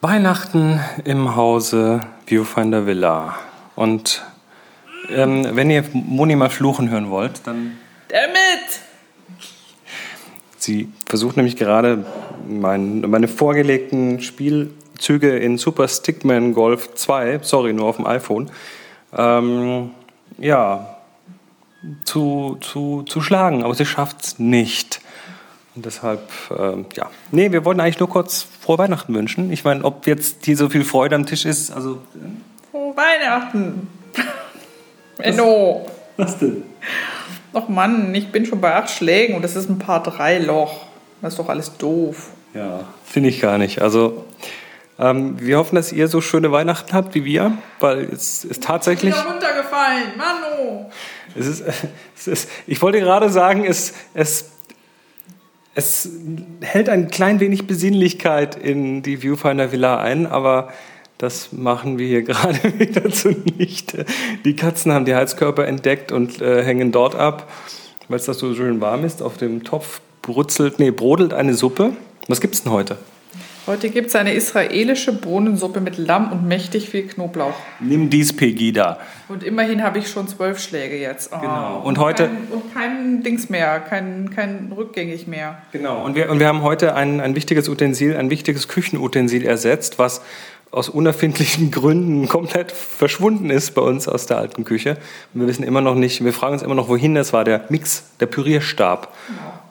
Weihnachten im Hause Viewfinder Villa. Und ähm, wenn ihr Moni mal fluchen hören wollt, dann. Damit! Sie versucht nämlich gerade mein, meine vorgelegten Spielzüge in Super Stickman Golf 2, sorry, nur auf dem iPhone, ähm, ja, zu, zu, zu schlagen. Aber sie schafft es nicht. Und deshalb, ähm, ja. Nee, wir wollten eigentlich nur kurz frohe Weihnachten wünschen. Ich meine, ob jetzt hier so viel Freude am Tisch ist, also. Frohe Weihnachten! Enno! Was denn? Ach Mann, ich bin schon bei acht Schlägen und das ist ein paar drei Loch. Das ist doch alles doof. Ja, finde ich gar nicht. Also, ähm, wir hoffen, dass ihr so schöne Weihnachten habt wie wir, weil es ist tatsächlich. Ich bin runtergefallen, Manu! Es ist, es ist, ich wollte gerade sagen, es, es, es hält ein klein wenig Besinnlichkeit in die Viewfinder Villa ein, aber das machen wir hier gerade wieder zunichte. Die Katzen haben die Heizkörper entdeckt und äh, hängen dort ab, weil es da so schön warm ist. Auf dem Topf brutzelt, nee, brodelt eine Suppe. Was gibt es denn heute? Heute gibt es eine israelische Bohnensuppe mit Lamm und mächtig viel Knoblauch. Nimm dies, Pegida. Und immerhin habe ich schon zwölf Schläge jetzt. Oh. Genau. Und heute- Kein, und kein Dings mehr, kein, kein rückgängig mehr. Genau, und wir, und wir haben heute ein, ein wichtiges Utensil, ein wichtiges Küchenutensil ersetzt, was aus unerfindlichen Gründen komplett verschwunden ist bei uns aus der alten Küche. Und wir wissen immer noch nicht, wir fragen uns immer noch, wohin das war, der Mix, der Pürierstab.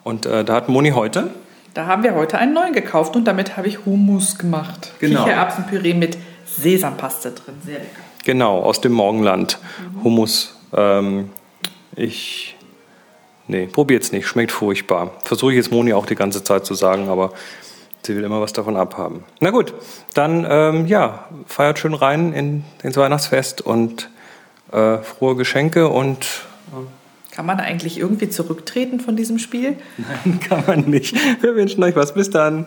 Und äh, da hat Moni heute, Da haben wir heute einen neuen gekauft und damit habe ich Hummus gemacht. Genau. Kichererbsenpüree mit Sesampaste drin. Sehr lecker. genau, aus dem Morgenland, Hummus. Ähm, ich, nee, probiert's nicht, schmeckt furchtbar. Versuche ich jetzt Moni auch die ganze Zeit zu sagen, aber sie will immer was davon abhaben. Na gut, dann, ähm, ja, feiert schön rein in, ins Weihnachtsfest und äh, frohe Geschenke und Kann man eigentlich irgendwie zurücktreten von diesem Spiel? Nein, kann man nicht. Wir wünschen euch was. Bis dann.